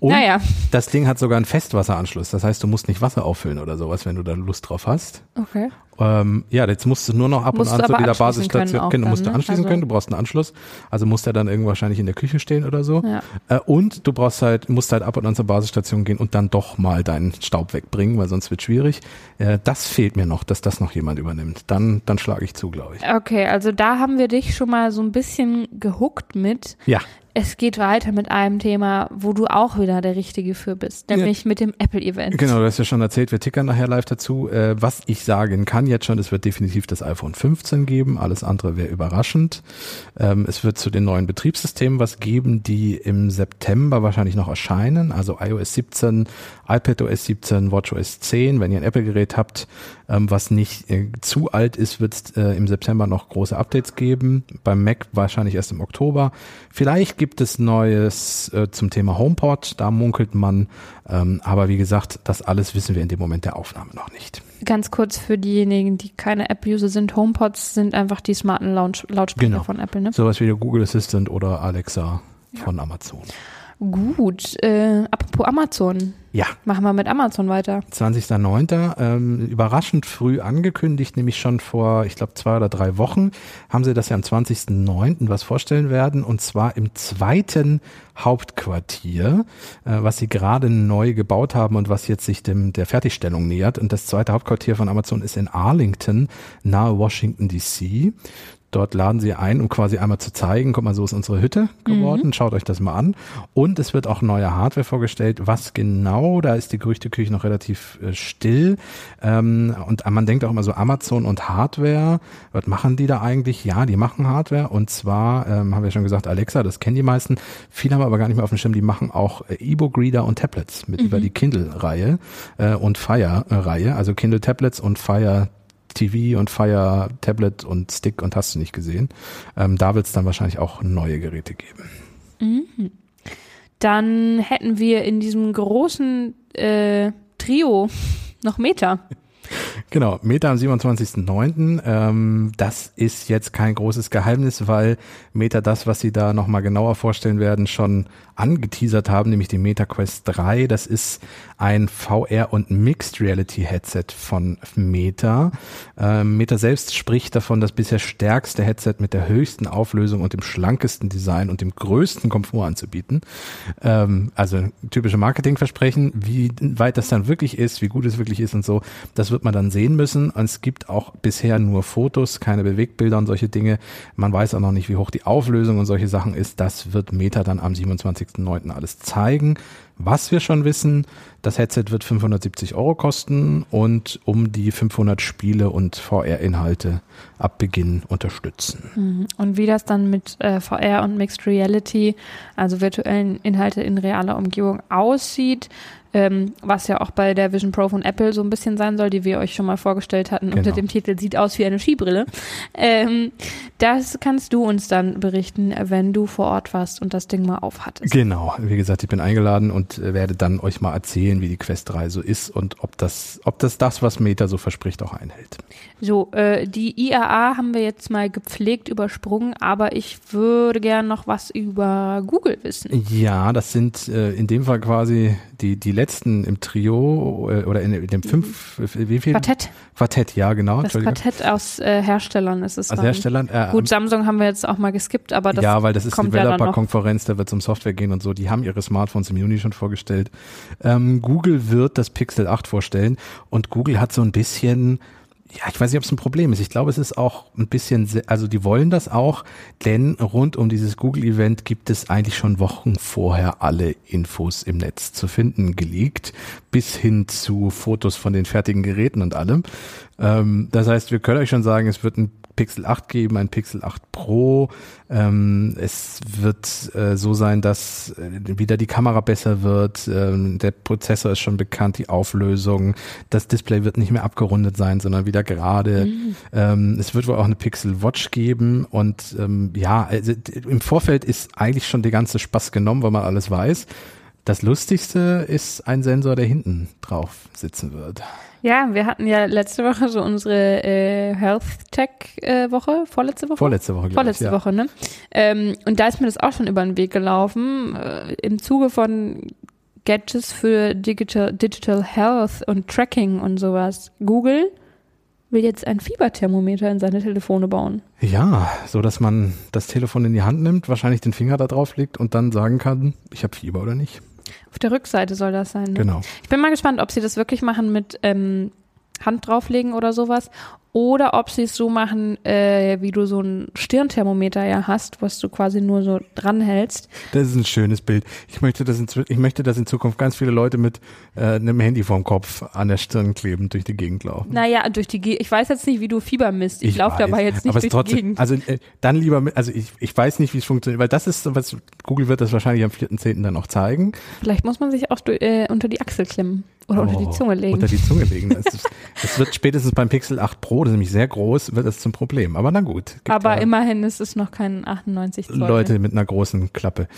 B: Und
A: Naja,
B: das Ding hat sogar einen Festwasseranschluss. Das heißt, du musst nicht Wasser auffüllen oder sowas, wenn du da Lust drauf hast.
A: okay.
B: Ähm, ja, jetzt musst du nur noch ab
A: Musst
B: und
A: du
B: an zu dieser
A: können
B: Basisstation.
A: auch
B: Genau, musst du
A: ne?
B: anschließen
A: Also-
B: können, du brauchst einen Anschluss. Also muss der dann irgendwo wahrscheinlich in der Küche stehen oder so.
A: Ja.
B: Äh, und du brauchst halt, musst halt ab und an zur Basisstation gehen und dann doch mal deinen Staub wegbringen, weil sonst wird schwierig. Äh, das fehlt mir noch, dass das noch jemand übernimmt. Dann, dann schlage ich zu, glaube ich.
A: Okay, also da haben wir dich schon mal so ein bisschen gehuckt mit.
B: Ja,
A: Es geht weiter mit einem Thema, wo du auch wieder der Richtige für bist, nämlich mit dem Apple-Event.
B: Genau, du hast ja schon erzählt, wir tickern nachher live dazu. Äh, was ich sagen kann jetzt schon, es wird definitiv das iPhone 15 geben, alles andere wäre überraschend. Ähm, es wird zu den neuen Betriebssystemen was geben, die im September wahrscheinlich noch erscheinen, also iOS 17, iPadOS 17, WatchOS 10. Wenn ihr ein Apple-Gerät habt, ähm, was nicht äh, zu alt ist, wird es äh, im September noch große Updates geben. Beim Mac wahrscheinlich erst im Oktober. Vielleicht gibt es Neues äh, zum Thema HomePod, da munkelt man. Ähm, aber wie gesagt, das alles wissen wir in dem Moment der Aufnahme noch nicht.
A: Ganz kurz für diejenigen, die keine App-User sind, HomePods sind einfach die smarten Launch Lautsprecher
B: Genau.
A: von Apple, ne?
B: Sowas wie der Google Assistant oder Alexa von Amazon.
A: Gut, äh, apropos Amazon.
B: Ja,
A: Machen wir mit Amazon weiter.
B: 20.09. Ähm, überraschend früh angekündigt, nämlich schon vor, ich glaube, zwei oder drei Wochen, haben sie das ja am 20.09. was vorstellen werden und zwar im zweiten Hauptquartier, äh, was sie gerade neu gebaut haben und was jetzt sich dem der Fertigstellung nähert. Und das zweite Hauptquartier von Amazon ist in Arlington, nahe Washington DC. Dort laden sie ein, um quasi einmal zu zeigen, guck mal, so ist unsere Hütte geworden, mhm. schaut euch das mal an. Und es wird auch neue Hardware vorgestellt. Was genau, da ist die Gerüchteküche noch relativ äh, still. Ähm, und man denkt auch immer so Amazon und Hardware. Was machen die da eigentlich? Ja, die machen Hardware. Und zwar, ähm, haben wir schon gesagt, Alexa, das kennen die meisten. Viele haben aber gar nicht mehr auf dem Schirm, die machen auch äh, E-Book-Reader und Tablets mit mhm. über die Kindle-Reihe äh, und Fire-Reihe. Also Kindle-Tablets und Fire TV und Fire Tablet und Stick und hast du nicht gesehen. Ähm, da wird es dann wahrscheinlich auch neue Geräte geben.
A: Mhm. Dann hätten wir in diesem großen äh, Trio noch Meta.
B: Genau, Meta am 27.09. Ähm, das ist jetzt kein großes Geheimnis, weil Meta das, was sie da nochmal genauer vorstellen werden, schon angeteasert haben, nämlich die Meta Quest 3. Das ist ein VR- und Mixed Reality Headset von Meta. Ähm, Meta selbst spricht davon, das bisher stärkste Headset mit der höchsten Auflösung und dem schlankesten Design und dem größten Komfort anzubieten. Ähm, also typische Marketingversprechen. Wie weit das dann wirklich ist, wie gut es wirklich ist und so, das wird man dann sehen müssen. Und es gibt auch bisher nur Fotos, keine Bewegtbilder und solche Dinge. Man weiß auch noch nicht, wie hoch die Auflösung und solche Sachen ist. Das wird Meta dann am 27.09. alles zeigen. Was wir schon wissen, das Headset wird 570 Euro kosten und um die 500 Spiele und VR-Inhalte ab Beginn unterstützen.
A: Mhm. Und wie das dann mit äh, VR und Mixed Reality, also virtuellen Inhalte in realer Umgebung aussieht, ähm, was ja auch bei der Vision Pro von Apple so ein bisschen sein soll, die wir euch schon mal vorgestellt hatten genau. unter dem Titel Sieht aus wie eine Skibrille. Ähm, das kannst du uns dann berichten, wenn du vor Ort warst und das Ding mal aufhattest.
B: Genau, wie gesagt, ich bin eingeladen und äh, werde dann euch mal erzählen, wie die Quest 3 so ist und ob das, ob das das, was Meta so verspricht, auch einhält.
A: So, äh, die IAA haben wir jetzt mal gepflegt übersprungen, aber ich würde gern noch was über Google wissen.
B: Ja, das sind äh, in dem Fall quasi die, die letzten im Trio äh, oder in, in dem fünf, wie viel?
A: Quartett.
B: Quartett, ja, genau.
A: Das Quartett aus äh, Herstellern ist es.
B: Aus Herstellern.
A: Äh, Gut, Samsung haben wir jetzt auch mal geskippt, aber das
B: Ja, weil das ist Developer-Konferenz, da wird es um Software gehen und so. Die haben ihre Smartphones im Juni schon vorgestellt. Ähm, Google wird das Pixel 8 vorstellen und Google hat so ein bisschen ja, ich weiß nicht, ob es ein Problem ist. Ich glaube, es ist auch ein bisschen, also die wollen das auch, denn rund um dieses Google-Event gibt es eigentlich schon Wochen vorher alle Infos im Netz zu finden, geleakt, bis hin zu Fotos von den fertigen Geräten und allem. Ähm, das heißt, wir können euch schon sagen, es wird ein Pixel 8 geben, ein Pixel 8 Pro. Ähm, es wird äh, so sein, dass äh, wieder die Kamera besser wird. Ähm, der Prozessor ist schon bekannt, die Auflösung. Das Display wird nicht mehr abgerundet sein, sondern wieder gerade. Mhm. Ähm, es wird wohl auch eine Pixel Watch geben. Und ähm, ja, also, im Vorfeld ist eigentlich schon der ganze Spaß genommen, weil man alles weiß. Das Lustigste ist ein Sensor, der hinten drauf sitzen wird.
A: Ja, wir hatten ja letzte Woche so unsere äh, Health Tech äh, Woche, vorletzte Woche?
B: Vorletzte Woche,
A: Vorletzte ich, ja. Woche, ne? Ähm, und da ist mir das auch schon über den Weg gelaufen. Äh, Im Zuge von Gadgets für Digital, Digital Health und Tracking und sowas. Google will jetzt ein Fieberthermometer in seine Telefone bauen.
B: Ja, so dass man das Telefon in die Hand nimmt, wahrscheinlich den Finger da drauf legt und dann sagen kann, ich habe Fieber oder nicht.
A: Auf der Rückseite soll das sein. Ne?
B: Genau.
A: Ich bin mal gespannt, ob sie das wirklich machen mit ähm, Hand drauflegen oder sowas oder ob sie es so machen, äh, wie du so ein Stirnthermometer ja hast, was du quasi nur so dranhältst.
B: Das ist ein schönes Bild. Ich möchte, dass in, ich möchte, dass in Zukunft ganz viele Leute mit äh, einem Handy vorm Kopf an der Stirn kleben, durch die Gegend laufen.
A: Naja, durch die Gegend. Ich weiß jetzt nicht, wie du Fieber misst. Ich, ich laufe dabei jetzt nicht durch trotzdem, die Gegend.
B: Also äh, dann lieber, mit, also ich, ich weiß nicht, wie es funktioniert, weil das ist, was Google wird das wahrscheinlich am 4.10. dann auch zeigen.
A: Vielleicht muss man sich auch äh, unter die Achsel klemmen. Oder oh, unter die oh, Zunge legen.
B: Unter die Zunge legen. Es wird spätestens beim Pixel 8 Pro, ist nämlich sehr groß, wird es zum Problem. Aber na gut.
A: Aber immerhin ist es noch kein 98 Zoll.
B: Leute mit einer großen Klappe.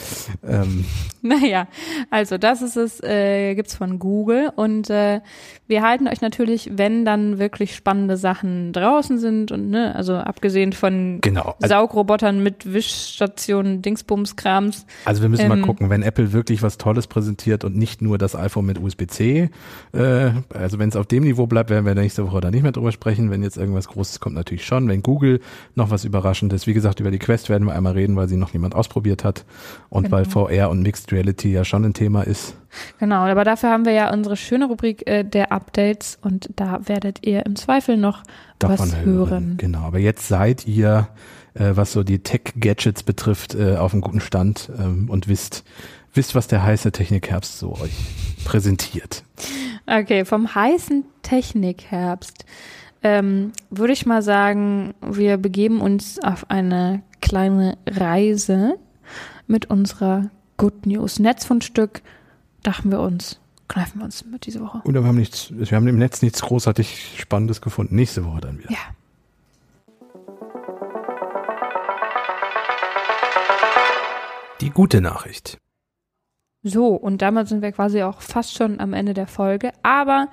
B: Ähm.
A: Naja, also das ist es, äh, gibt's von Google. Und äh, wir halten euch natürlich, wenn dann wirklich spannende Sachen draußen sind und ne, also abgesehen von
B: genau.
A: Also, Saugrobotern mit Wischstationen, Dingsbumskrams.
B: Also wir müssen ähm, mal gucken, wenn Apple wirklich was Tolles präsentiert und nicht nur das iPhone mit USB-C äh, also wenn es auf dem Niveau bleibt, werden wir nächste Woche da nicht mehr drüber sprechen. Wenn jetzt irgendwas Großes kommt, natürlich schon. Wenn Google noch was Überraschendes, wie gesagt, über die Quest werden wir einmal reden, weil sie noch niemand ausprobiert hat und genau. weil VR und Mixed Reality ja schon ein Thema ist.
A: Genau, aber dafür haben wir ja unsere schöne Rubrik äh, der Updates und da werdet ihr im Zweifel noch Davon was hören. hören.
B: Genau, aber jetzt seid ihr äh, was so die Tech-Gadgets betrifft, äh, auf einem guten Stand ähm, und wisst, wisst, was der heiße Technikherbst so euch präsentiert.
A: Okay, vom heißen Technikherbst ähm, würde ich mal sagen, wir begeben uns auf eine kleine Reise mit unserer Good News Netzfundstück. Dachten wir uns, kneifen wir uns mit diese Woche.
B: Und wir haben nichts, wir haben im Netz nichts großartig Spannendes gefunden. Nächste Woche dann wieder.
A: Ja.
B: Die gute Nachricht.
A: So, und damit sind wir quasi auch fast schon am Ende der Folge. Aber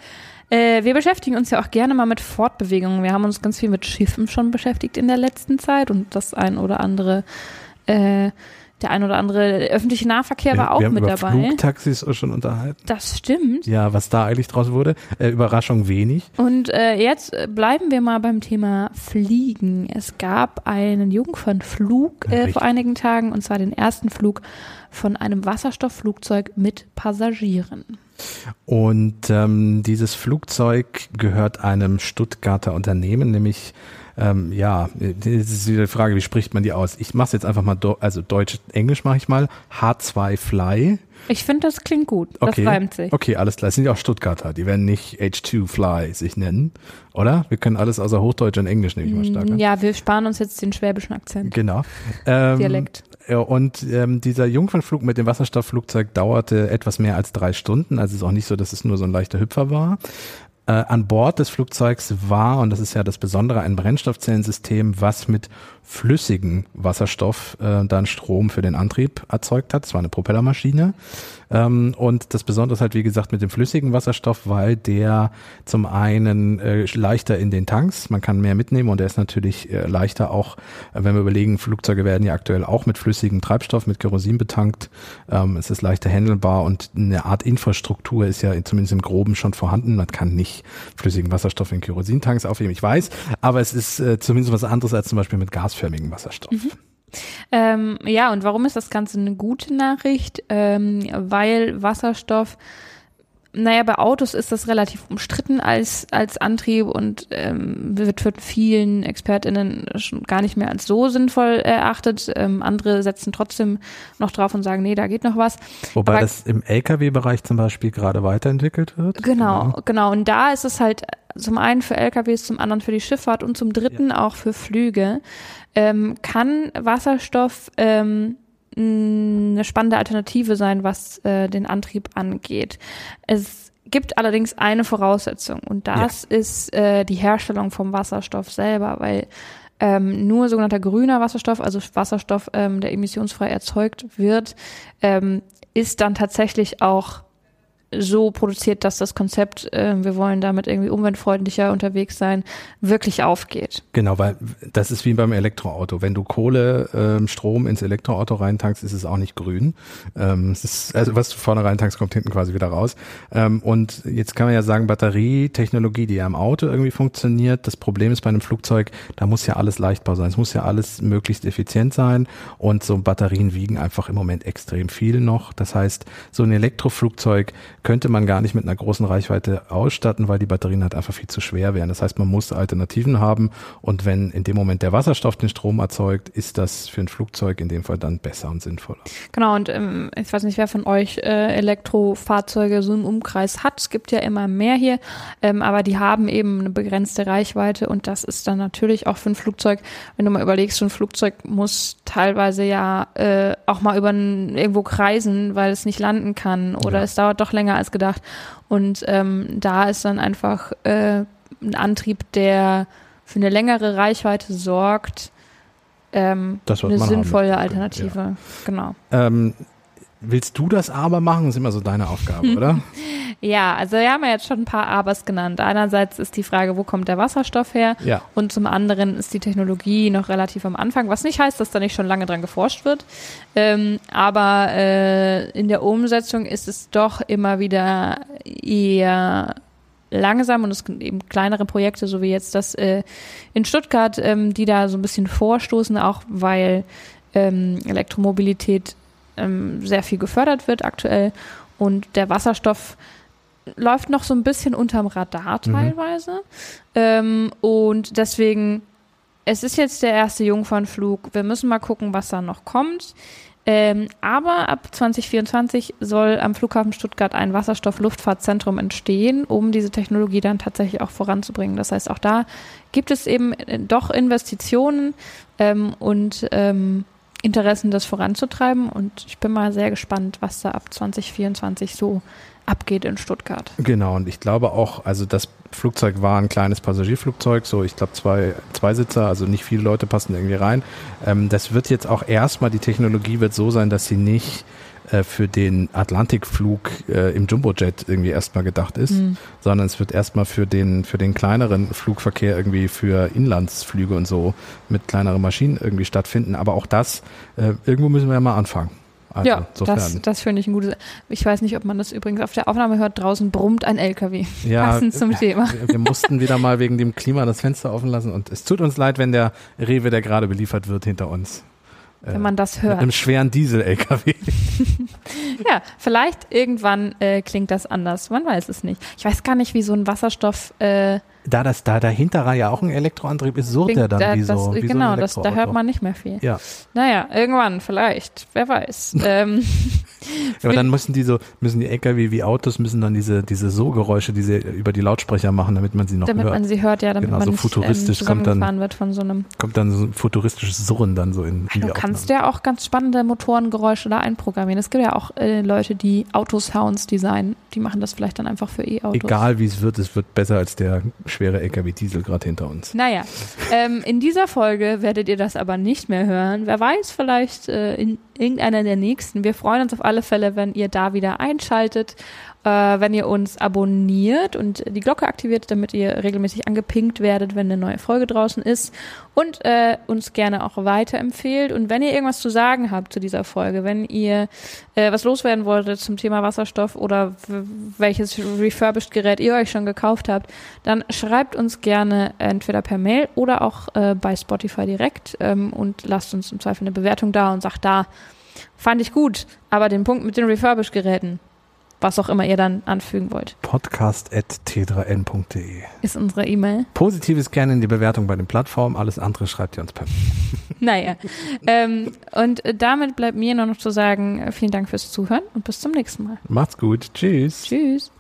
A: äh, wir beschäftigen uns ja auch gerne mal mit Fortbewegungen. Wir haben uns ganz viel mit Schiffen schon beschäftigt in der letzten Zeit und das ein oder andere äh, der ein oder andere öffentliche Nahverkehr war auch
B: wir haben
A: mit
B: über
A: dabei.
B: Flugtaxis schon unterhalten.
A: Das stimmt.
B: Ja, was da eigentlich draus wurde. Äh, Überraschung wenig.
A: Und äh, jetzt äh, bleiben wir mal beim Thema Fliegen. Es gab einen Jungfernflug äh, vor einigen Tagen und zwar den ersten Flug von einem Wasserstoffflugzeug mit Passagieren.
B: Und ähm, dieses Flugzeug gehört einem Stuttgarter Unternehmen, nämlich ähm, ja, das ist wieder die Frage, wie spricht man die aus? Ich mache es jetzt einfach mal, also Deutsch, Englisch mache ich mal. H2 Fly.
A: Ich finde, das klingt gut.
B: Okay.
A: Das reimt sich.
B: Okay, alles klar. Das sind ja auch Stuttgarter. Die werden nicht H2 Fly sich nennen, oder? Wir können alles außer Hochdeutsch und Englisch, nehme ich mal stark. an.
A: Ja, wir sparen uns jetzt den schwäbischen Akzent.
B: Genau. Ähm,
A: Dialekt.
B: Ja, Und ähm, dieser Jungfernflug mit dem Wasserstoffflugzeug dauerte etwas mehr als drei Stunden. Also es ist auch nicht so, dass es nur so ein leichter Hüpfer war. Äh, an Bord des Flugzeugs war, und das ist ja das Besondere, ein Brennstoffzellensystem, was mit flüssigem Wasserstoff äh, dann Strom für den Antrieb erzeugt hat. Es war eine Propellermaschine. Ähm, und das Besondere ist halt, wie gesagt, mit dem flüssigen Wasserstoff, weil der zum einen äh, leichter in den Tanks, man kann mehr mitnehmen und der ist natürlich äh, leichter auch, äh, wenn wir überlegen, Flugzeuge werden ja aktuell auch mit flüssigem Treibstoff, mit Kerosin betankt. Ähm, es ist leichter handelbar und eine Art Infrastruktur ist ja zumindest im Groben schon vorhanden. Man kann nicht flüssigen Wasserstoff in Kerosintanks aufheben, ich weiß, aber es ist äh, zumindest was anderes als zum Beispiel mit gasförmigem Wasserstoff.
A: Ähm, ja, und warum ist das Ganze eine gute Nachricht? Ähm, weil Wasserstoff, naja, bei Autos ist das relativ umstritten als, als Antrieb und ähm, wird von vielen ExpertInnen schon gar nicht mehr als so sinnvoll erachtet. Ähm, andere setzen trotzdem noch drauf und sagen, nee, da geht noch was.
B: Wobei
A: Aber-
B: das im Lkw-Bereich zum Beispiel gerade weiterentwickelt wird.
A: Genau, genau. Und da ist es halt zum einen für LKWs, zum anderen für die Schifffahrt und zum dritten auch für Flüge. Ähm, kann Wasserstoff ähm, eine spannende Alternative sein, was äh, den Antrieb angeht. Es gibt allerdings eine Voraussetzung und das ist äh, die Herstellung vom Wasserstoff selber, weil ähm, nur sogenannter grüner Wasserstoff, also Wasserstoff, ähm, der emissionsfrei erzeugt wird, ähm, ist dann tatsächlich auch so produziert, dass das Konzept, äh, wir wollen damit irgendwie umweltfreundlicher unterwegs sein, wirklich aufgeht.
B: Genau, weil das ist wie beim Elektroauto. Wenn du Kohle, ähm, Strom ins Elektroauto reintankst, ist es auch nicht grün. Ähm, es ist, also was du vorne reintankst, kommt hinten quasi wieder raus. Ähm, und jetzt kann man ja sagen, Batterietechnologie, die ja im Auto irgendwie funktioniert. Das Problem ist bei einem Flugzeug, da muss ja alles leichtbar sein. Es muss ja alles möglichst effizient sein. Und so Batterien wiegen einfach im Moment extrem viel noch. Das heißt, so ein Elektroflugzeug könnte man gar nicht mit einer großen Reichweite ausstatten, weil die Batterien halt einfach viel zu schwer wären. Das heißt, man muss Alternativen haben und wenn in dem Moment der Wasserstoff den Strom erzeugt, ist das für ein Flugzeug in dem Fall dann besser und sinnvoller.
A: Genau, und ähm, ich weiß nicht, wer von euch äh, Elektrofahrzeuge so im Umkreis hat. Es gibt ja immer mehr hier, ähm, aber die haben eben eine begrenzte Reichweite und das ist dann natürlich auch für ein Flugzeug, wenn du mal überlegst, so ein Flugzeug muss teilweise ja äh, auch mal über irgendwo kreisen, weil es nicht landen kann oder
B: Ja.
A: es dauert doch länger als gedacht. Und ähm, da ist dann einfach äh, ein Antrieb, der für eine längere Reichweite sorgt, ähm,
B: Das,
A: eine sinnvolle Alternative. Genau.
B: Ähm, willst du das aber machen? Das ist immer so deine Aufgabe, oder?
A: Ja, also wir haben ja jetzt schon ein paar Abers genannt. Einerseits ist die Frage, wo kommt der Wasserstoff her?
B: Ja.
A: Und zum anderen ist die Technologie noch relativ am Anfang, was nicht heißt, dass da nicht schon lange dran geforscht wird. Ähm, aber äh, in der Umsetzung ist es doch immer wieder eher langsam und es sind eben kleinere Projekte, so wie jetzt das äh, in Stuttgart, ähm, die da so ein bisschen vorstoßen, auch weil ähm, Elektromobilität ähm, sehr viel gefördert wird aktuell und der Wasserstoff läuft noch so ein bisschen unterm Radar
B: Mhm.
A: teilweise. Ähm, und deswegen es ist jetzt der erste Jungfernflug. Wir müssen mal gucken, was da noch kommt. Ähm, aber ab 2024 soll am Flughafen Stuttgart ein Wasserstoff-Luftfahrtzentrum entstehen, um diese Technologie dann tatsächlich auch voranzubringen. Das heißt, auch da gibt es eben äh, doch Investitionen ähm, und ähm, Interessen, das voranzutreiben. Und ich bin mal sehr gespannt, was da ab 2024 so abgeht in Stuttgart.
B: Genau, und ich glaube auch, also das Flugzeug war ein kleines Passagierflugzeug, so ich glaube zwei, zwei Sitzer, also nicht viele Leute passen irgendwie rein. Ähm, das wird jetzt auch erstmal, die Technologie wird so sein, dass sie nicht äh, für den Atlantikflug äh, im Jumbojet irgendwie erstmal gedacht ist, mhm. sondern es wird erstmal für den, für den kleineren Flugverkehr irgendwie für Inlandsflüge und so mit kleineren Maschinen irgendwie stattfinden. Aber auch das, äh, irgendwo müssen wir ja mal anfangen.
A: Also, ja, sofern. das, das finde ich ein gutes. Ich weiß nicht, ob man das übrigens auf der Aufnahme hört. Draußen brummt ein LKW. Ja, Passend zum Thema.
B: Wir, wir mussten wieder mal wegen dem Klima das Fenster offen lassen und es tut uns leid, wenn der Rewe, der gerade beliefert wird, hinter uns
A: wenn man das hört. Mit
B: einem schweren Diesel-LKW.
A: ja, vielleicht irgendwann äh, klingt das anders. Man weiß es nicht. Ich weiß gar nicht, wie so ein Wasserstoff äh,
B: da das da dahinter ja auch ein Elektroantrieb ist, surrt der dann da, wie so.
A: Das,
B: wie
A: genau,
B: so
A: das, da hört man nicht mehr viel.
B: Ja.
A: Naja, irgendwann vielleicht, wer weiß. ähm,
B: ja, aber dann müssen die so, müssen die LKW wie Autos müssen dann diese diese So-Geräusche, diese über die Lautsprecher machen, damit man sie noch
A: damit
B: hört.
A: Damit man sie hört, ja, damit
B: genau,
A: man
B: so
A: nicht
B: futuristisch
A: ähm,
B: kommt dann
A: wird von so einem.
B: Kommt dann so ein futuristisches Surren dann so in.
A: in du kannst ja auch ganz spannende Motorengeräusche da einprogrammieren. Es gibt ja auch äh, Leute, die Auto-Sounds designen. Die machen das vielleicht dann einfach für E-Autos.
B: Egal wie es wird, es wird besser als der schwere LKW Diesel. Diesel gerade hinter uns.
A: Naja, ähm, in dieser Folge werdet ihr das aber nicht mehr hören. Wer weiß, vielleicht äh, in irgendeiner der nächsten. Wir freuen uns auf alle Fälle, wenn ihr da wieder einschaltet äh, wenn ihr uns abonniert und die Glocke aktiviert, damit ihr regelmäßig angepinkt werdet, wenn eine neue Folge draußen ist und äh, uns gerne auch weiterempfehlt. Und wenn ihr irgendwas zu sagen habt zu dieser Folge, wenn ihr äh, was loswerden wolltet zum Thema Wasserstoff oder welches refurbished Gerät ihr euch schon gekauft habt, dann schreibt uns gerne entweder per Mail oder auch äh, bei Spotify direkt ähm, und lasst uns im Zweifel eine Bewertung da und sagt da, fand ich gut, aber den Punkt mit den refurbished Geräten, was auch immer ihr dann anfügen wollt.
B: Podcast.t3n.de
A: ist unsere E-Mail.
B: Positives gerne in die Bewertung bei den Plattformen, alles andere schreibt ihr uns per
A: Naja, ähm, und damit bleibt mir nur noch zu sagen, vielen Dank fürs Zuhören und bis zum nächsten Mal.
B: Macht's gut. Tschüss.
A: Tschüss.